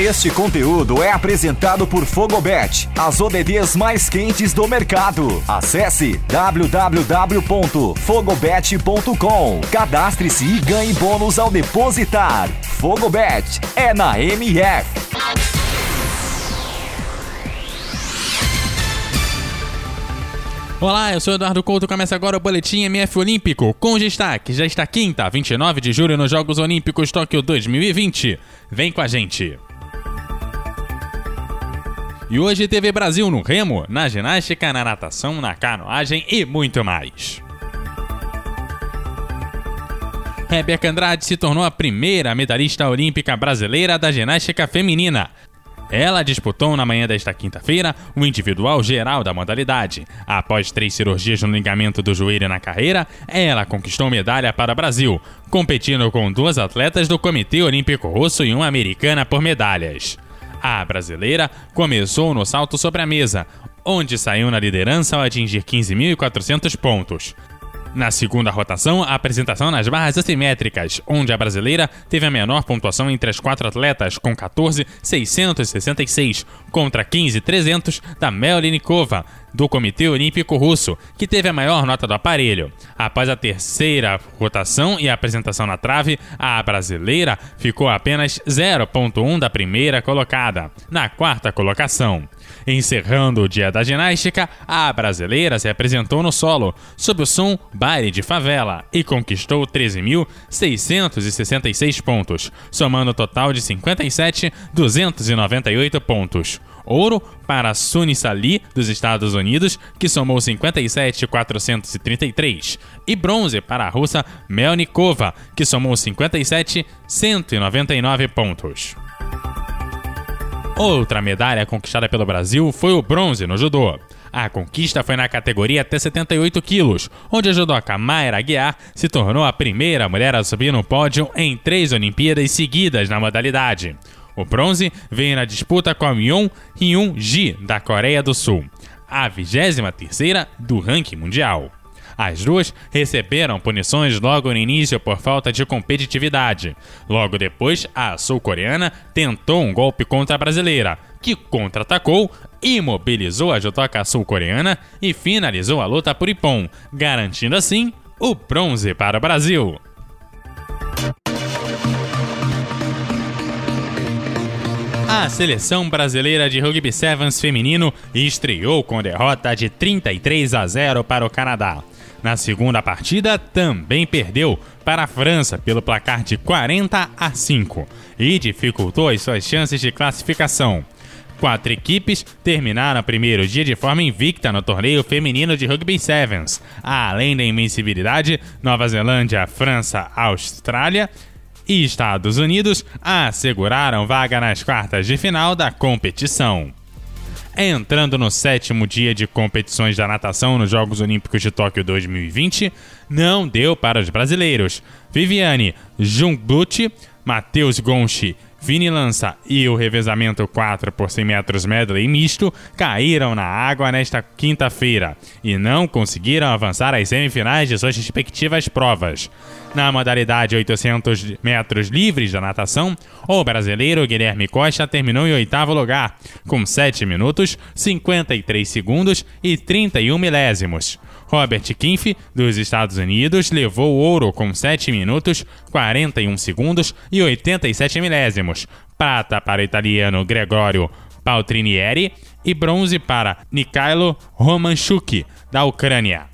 Este conteúdo é apresentado por Fogobet, as ODDs mais quentes do mercado. Acesse www.fogobet.com. Cadastre-se e ganhe bônus ao depositar. Fogobet é na MF. Olá, eu sou Eduardo Couto. Começa agora o Boletim MF Olímpico, com destaque. Já está quinta, 29 de julho, nos Jogos Olímpicos Tóquio 2020. Vem com a gente. E hoje teve Brasil no remo, na ginástica, na natação, na canoagem e muito mais. Rebeca Andrade se tornou a primeira medalhista olímpica brasileira da ginástica feminina. Ela disputou na manhã desta quinta-feira o individual geral da modalidade. Após três cirurgias no ligamento do joelho na carreira, ela conquistou medalha para o Brasil, competindo com duas atletas do Comitê Olímpico Russo e uma americana por medalhas. A brasileira começou no salto sobre a mesa, onde saiu na liderança ao atingir 15.400 pontos. Na segunda rotação, a apresentação nas barras assimétricas, onde a brasileira teve a menor pontuação entre as quatro atletas, com 14,666, contra 15,300 da Melnikova, do Comitê Olímpico Russo, que teve a maior nota do aparelho. Após a terceira rotação e apresentação na trave, a brasileira ficou apenas 0,1 da primeira colocada, na quarta colocação. Encerrando o dia da ginástica, a brasileira se apresentou no solo, sob o som Baile de Favela, e conquistou 13.666 pontos, somando um total de 57.298 pontos. Ouro para Suni Sali, dos Estados Unidos, que somou 57,433. E bronze para a russa Melnikova, que somou 57,199 pontos. Outra medalha conquistada pelo Brasil foi o bronze no judô. A conquista foi na categoria até 78 quilos, onde a judoca Mayra Aguiar se tornou a primeira mulher a subir no pódio em três Olimpíadas seguidas na modalidade. O bronze veio na disputa com a Myeon Hyun Ji, da Coreia do Sul, a 23ª do ranking mundial. As duas receberam punições logo no início por falta de competitividade. Logo depois, a sul-coreana tentou um golpe contra a brasileira, que contra-atacou, imobilizou a judoca sul-coreana e finalizou a luta por Ipon, garantindo assim o bronze para o Brasil. A seleção brasileira de rugby sevens feminino estreou com derrota de 33 a 0 para o Canadá. Na segunda partida, também perdeu para a França pelo placar de 40 a 5 e dificultou as suas chances de classificação. Quatro equipes terminaram o primeiro dia de forma invicta no torneio feminino de rugby sevens. Além da invencibilidade, Nova Zelândia, França, Austrália e Estados Unidos asseguraram vaga nas quartas de final da competição. Entrando no sétimo dia de competições da natação nos Jogos Olímpicos de Tóquio 2020, não deu para os brasileiros. Viviane Jungblut, Matheus Gonchi Vini Lança e o revezamento 4 por 100 metros medley misto caíram na água nesta quinta-feira e não conseguiram avançar às semifinais de suas respectivas provas. Na modalidade 800 metros livres da natação, o brasileiro Guilherme Costa terminou em oitavo lugar, com 7 minutos, 53 segundos e 31 milésimos. Robert Kinf, dos Estados Unidos, levou o ouro com 7 minutos, 41 segundos e 87 milésimos. Prata para o italiano Gregorio Paltrinieri e bronze para Nikhailo Romanchuk, da Ucrânia.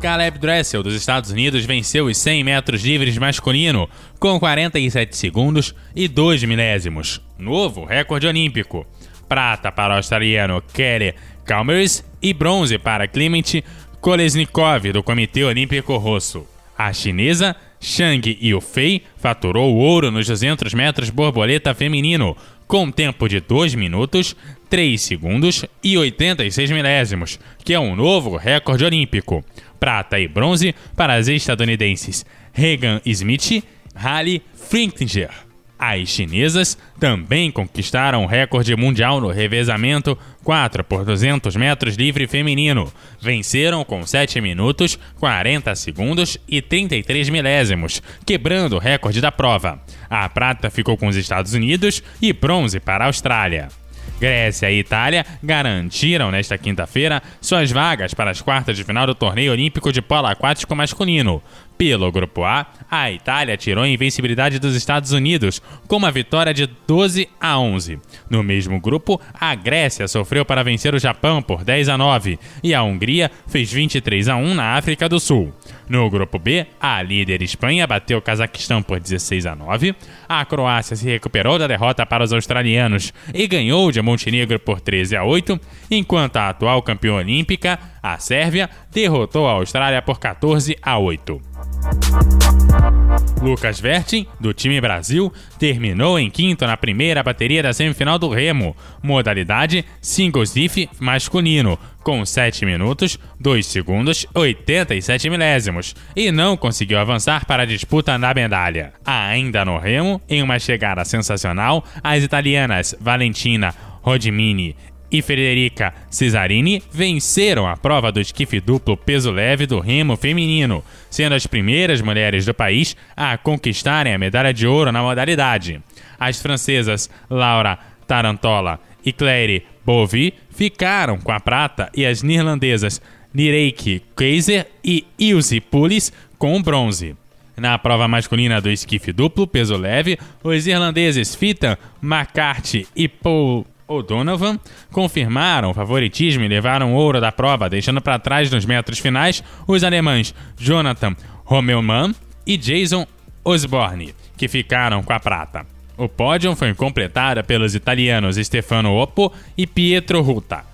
Caleb Dressel, dos Estados Unidos, venceu os 100 metros livres masculino com 47 segundos e 2 milésimos. Novo recorde olímpico. Prata para o australiano Kelly Calmers e bronze para Clement Kolesnikov, do Comitê Olímpico Russo. A chinesa Shang Yufei faturou ouro nos 200 metros borboleta feminino, com tempo de 2 minutos, 3 segundos e 86 milésimos, que é um novo recorde olímpico. Prata e bronze para as estadunidenses Regan Smith, Halle Flinkinger. As chinesas também conquistaram o recorde mundial no revezamento 4 por 200 metros livre feminino. Venceram com 7 minutos, 40 segundos e 33 milésimos, quebrando o recorde da prova. A prata ficou com os Estados Unidos e bronze para a Austrália. Grécia e Itália garantiram nesta quinta-feira suas vagas para as quartas de final do torneio olímpico de polo aquático masculino. Pelo grupo A, a Itália tirou a invencibilidade dos Estados Unidos com uma vitória de 12 a 11. No mesmo grupo, a Grécia sofreu para vencer o Japão por 10 a 9 e a Hungria fez 23 a 1 na África do Sul. No grupo B, a líder Espanha bateu o Cazaquistão por 16 a 9. A Croácia se recuperou da derrota para os australianos e ganhou de Montenegro por 13 a 8, enquanto a atual campeã olímpica, a Sérvia, derrotou a Austrália por 14 a 8. Lucas Vertin, do time Brasil, terminou em quinto na primeira bateria da semifinal do Remo, modalidade singles diff masculino, com 7 minutos, 2 segundos, 87 milésimos, e não conseguiu avançar para a disputa na medalha. Ainda no Remo, em uma chegada sensacional, as italianas Valentina Rodimini e Federica Cesarini venceram a prova do esquife duplo peso leve do remo feminino, sendo as primeiras mulheres do país a conquistarem a medalha de ouro na modalidade. As francesas Laura Tarantola e Claire Bovy ficaram com a prata e as neerlandesas Nireike Keizer e Ilse Pulis com o bronze. Na prova masculina do esquife duplo peso leve, os irlandeses Fita McCarthy e Paul O'Donovan confirmaram o favoritismo e levaram ouro da prova, deixando para trás nos metros finais os alemães Jonathan Rommelmann e Jason Osborne, que ficaram com a prata. O pódio foi completado pelos italianos Stefano Oppo e Pietro Ruta.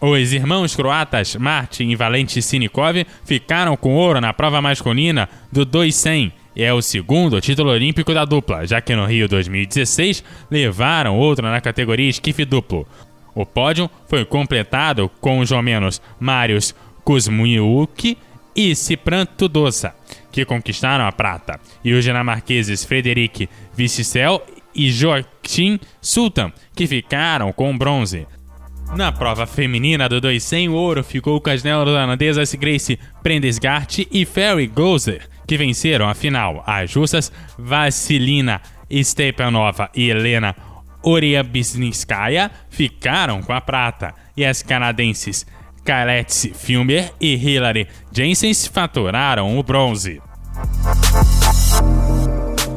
Os irmãos croatas Martin e Valente Sinikov ficaram com ouro na prova masculina do 200 é o segundo título olímpico da dupla, já que no Rio 2016 levaram outro na categoria esquife duplo. O pódio foi completado com os romenos Marius Kuzmiuk e Cipran Tudosa, que conquistaram a prata, e os dinamarqueses Frederic Vicicel e Joachim Sultan, que ficaram com bronze. Na prova feminina do 200, o ouro ficou com as neozelandesas Grace Prendesgart e Ferry Gozer, que venceram a final. As russas Vassilina Stepanova e Helena Oriabinskaya ficaram com a prata. E as canadenses Kaletse Filmer e Hilary Jensen faturaram o bronze.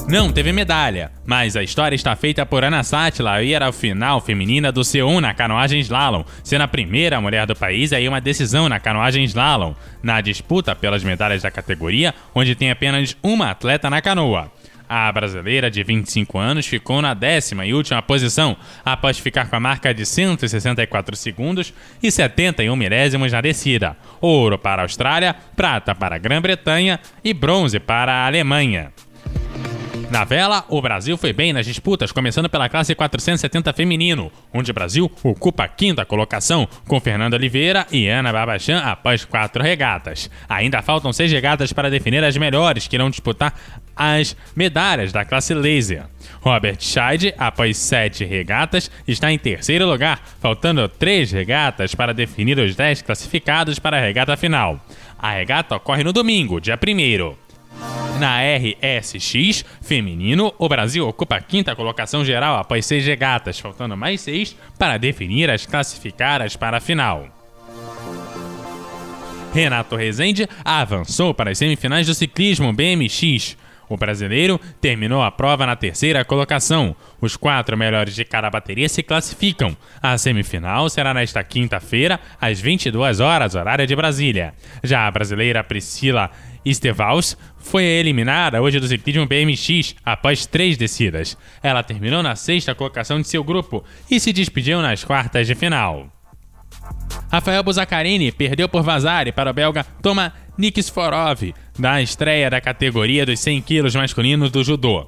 Não teve medalha, mas a história está feita por Ana Sátila e era a final feminina do C1 na canoagem slalom, sendo a primeira mulher do país a ir uma decisão na canoagem slalom, na disputa pelas medalhas da categoria, onde tem apenas uma atleta na canoa. A brasileira de 25 anos ficou na décima e última posição, após ficar com a marca de 164 segundos e 71 milésimos na descida. Ouro para a Austrália, prata para a Grã-Bretanha e bronze para a Alemanha. Na vela, o Brasil foi bem nas disputas, começando pela classe 470 feminino, onde o Brasil ocupa a quinta colocação, com Fernando Oliveira e Ana Babachan após quatro regatas. Ainda faltam seis regatas para definir as melhores que irão disputar as medalhas da classe laser. Robert Scheid, após sete regatas, está em terceiro lugar, faltando três regatas para definir os dez classificados para a regata final. A regata ocorre no domingo, dia 1 na RSX feminino, o Brasil ocupa a quinta colocação geral após seis regatas, faltando mais seis para definir as classificadas para a final. Renato Rezende avançou para as semifinais do ciclismo BMX. O brasileiro terminou a prova na terceira colocação. Os quatro melhores de cada bateria se classificam. A semifinal será nesta quinta-feira, às 22 horas, horário de Brasília. Já a brasileira Priscila Estevals foi eliminada hoje do ciclismo BMX após três descidas. Ela terminou na sexta colocação de seu grupo e se despediu nas quartas de final. Rafael Buzacarini perdeu por Vazari para o belga Toma Nikiforov na estreia da categoria dos 100 quilos masculinos do judô.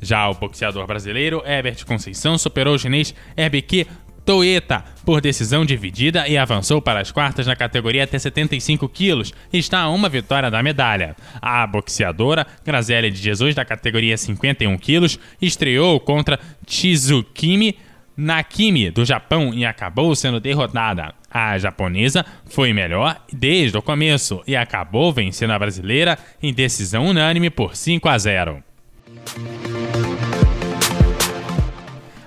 Já o boxeador brasileiro Herbert Conceição superou o chinês RBQ Toeta por decisão dividida e avançou para as quartas na categoria até 75 quilos está a uma vitória da medalha. A boxeadora Graziele de Jesus, da categoria 51 quilos, estreou contra Chizukimi Nakimi, do Japão, e acabou sendo derrotada. A japonesa foi melhor desde o começo e acabou vencendo a brasileira em decisão unânime por 5 a 0.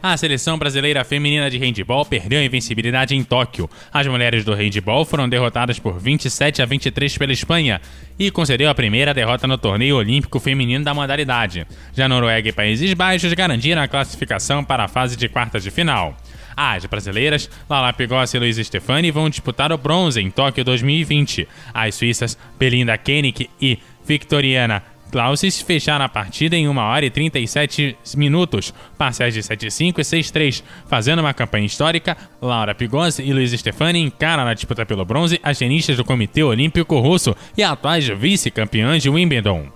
A seleção brasileira feminina de handebol perdeu a invencibilidade em Tóquio. As mulheres do handebol foram derrotadas por 27 a 23 pela Espanha e concedeu a primeira derrota no torneio olímpico feminino da modalidade. Já Noruega e Países Baixos garantiram a classificação para a fase de quartas de final. As brasileiras, Lala Pigossi e Luiz Stefani, vão disputar o bronze em Tóquio 2020. As suíças, Belinda Koenig e Victoriana Clausis fecharam a partida em 1 hora e 37 minutos, parciais de 7-5 e 6-3. Fazendo uma campanha histórica, Laura Pigossi e Luiz Stefani encaram na disputa pelo bronze as tenistas do Comitê Olímpico Russo e atuais vice-campeãs de Wimbledon.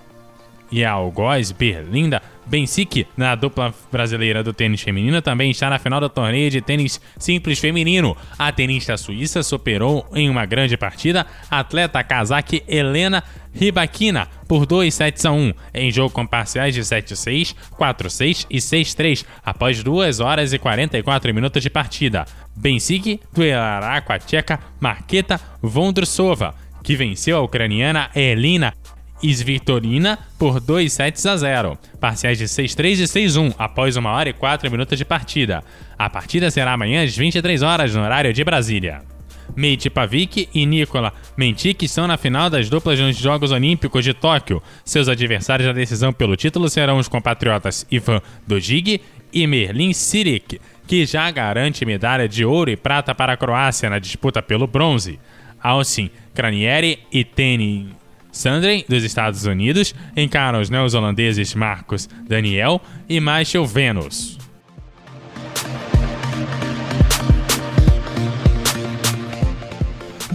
E a algoz Berlinda Bensic, na dupla brasileira do tênis feminino, também está na final do torneio de tênis simples feminino. A tenista suíça superou em uma grande partida a atleta kazakh Helena Rybakina por 2 sets a 1, em jogo com parciais de 7-6, 4-6 e 6-3, após 2 horas e 44 minutos de partida. Bensic duelará com a tcheca Marketa Vondrusova, que venceu a ucraniana Elina Svitolina por 2 sets a 0, parciais de 6-3 e 6-1 após 1 hora e 4 minutos de partida. A partida será amanhã às 23 horas no horário de Brasília. Meiti Pavic e Nikola Mentik estão na final das duplas nos Jogos Olímpicos de Tóquio. Seus adversários na decisão pelo título serão os compatriotas Ivan Dojig e Merlin Sirik, que já garante medalha de ouro e prata para a Croácia na disputa pelo bronze. Alcin Cranieri e Teni Sandren, dos Estados Unidos, encaram os neozelandeses Marcos Daniel e Michael Venus.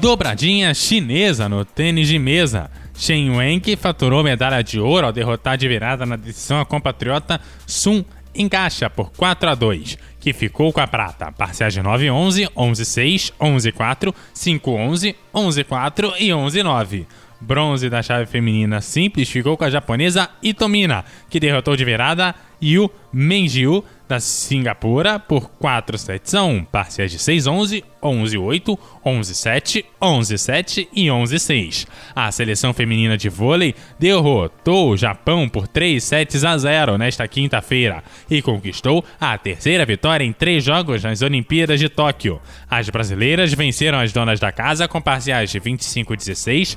Dobradinha chinesa no tênis de mesa. Shen Wenk faturou medalha de ouro ao derrotar de virada na decisão a compatriota Sun Encaixa por 4 a 2, que ficou com a prata. Parciais de 9-11, 11-6, 11-4, 5-11, 11-4 e 11-9. Bronze da chave feminina simples ficou com a japonesa Itomina, que derrotou de virada Yu Menjiu da Singapura por 4 sets a 1, parciais de 6-11, 11-8, 11-7, 11-7 e 11-6. A seleção feminina de vôlei derrotou o Japão por 3 sets a 0 nesta quinta-feira e conquistou a terceira vitória em três jogos nas Olimpíadas de Tóquio. As brasileiras venceram as donas da casa com parciais de 25-16,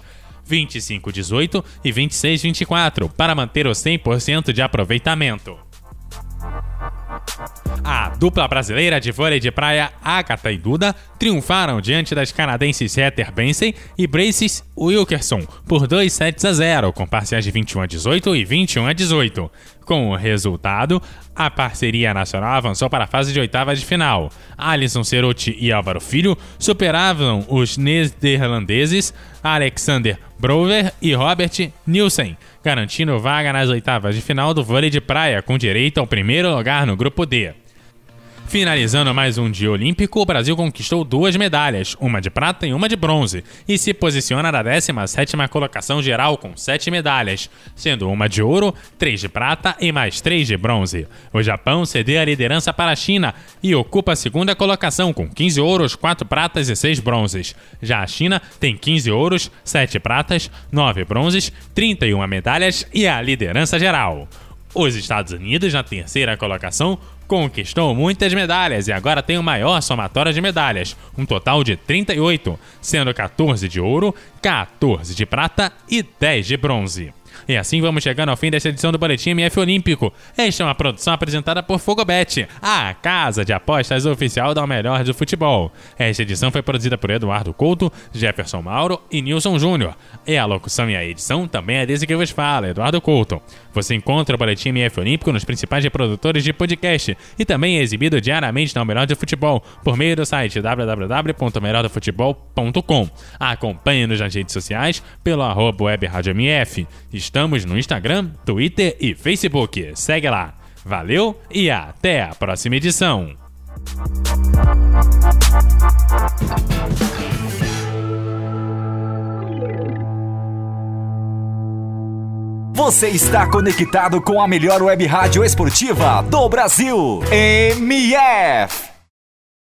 25-18 e 26-24 para manter o 100% de aproveitamento. A dupla brasileira de vôlei de praia Agatha e Duda triunfaram diante das canadenses Heather Benson e Braces Wilkerson por 2 sets a 0, com parciais de 21 a 18 e 21 a 18. Com o resultado, a parceria nacional avançou para a fase de oitavas de final. Alisson Ceruti e Álvaro Filho superavam os neerlandeses Alexander Brover e Robert Nielsen, garantindo vaga nas oitavas de final do vôlei de praia com direito ao primeiro lugar no grupo D. Finalizando mais um dia olímpico, o Brasil conquistou duas medalhas, uma de prata e uma de bronze, e se posiciona na 17ª colocação geral com sete medalhas, sendo uma de ouro, três de prata e mais três de bronze. O Japão cedeu a liderança para a China e ocupa a segunda colocação com 15 ouros, 4 pratas e 6 bronzes. Já a China tem 15 ouros, 7 pratas, 9 bronzes, 31 medalhas e a liderança geral. Os Estados Unidos, na terceira colocação, conquistou muitas medalhas e agora tem o maior somatório de medalhas, um total de 38, sendo 14 de ouro, 14 de prata e 10 de bronze. E assim vamos chegando ao fim desta edição do Boletim MF Olímpico. Esta é uma produção apresentada por Fogobet, a casa de apostas oficial da melhor do futebol. Esta edição foi produzida por Eduardo Couto, Jefferson Mauro e Nilson Júnior. E a locução e a edição também é desse que vos fala, Eduardo Couto. Você encontra o Boletim MF Olímpico nos principais reprodutores de podcast e também é exibido diariamente na Melhor do Futebol por meio do site www.melhordofutebol.com. Acompanhe-nos nas redes sociais pelo arroba web Rádio MF. Estamos no Instagram, Twitter e Facebook. Segue lá. Valeu e até a próxima edição. Você está conectado com a melhor web rádio esportiva do Brasil. MF.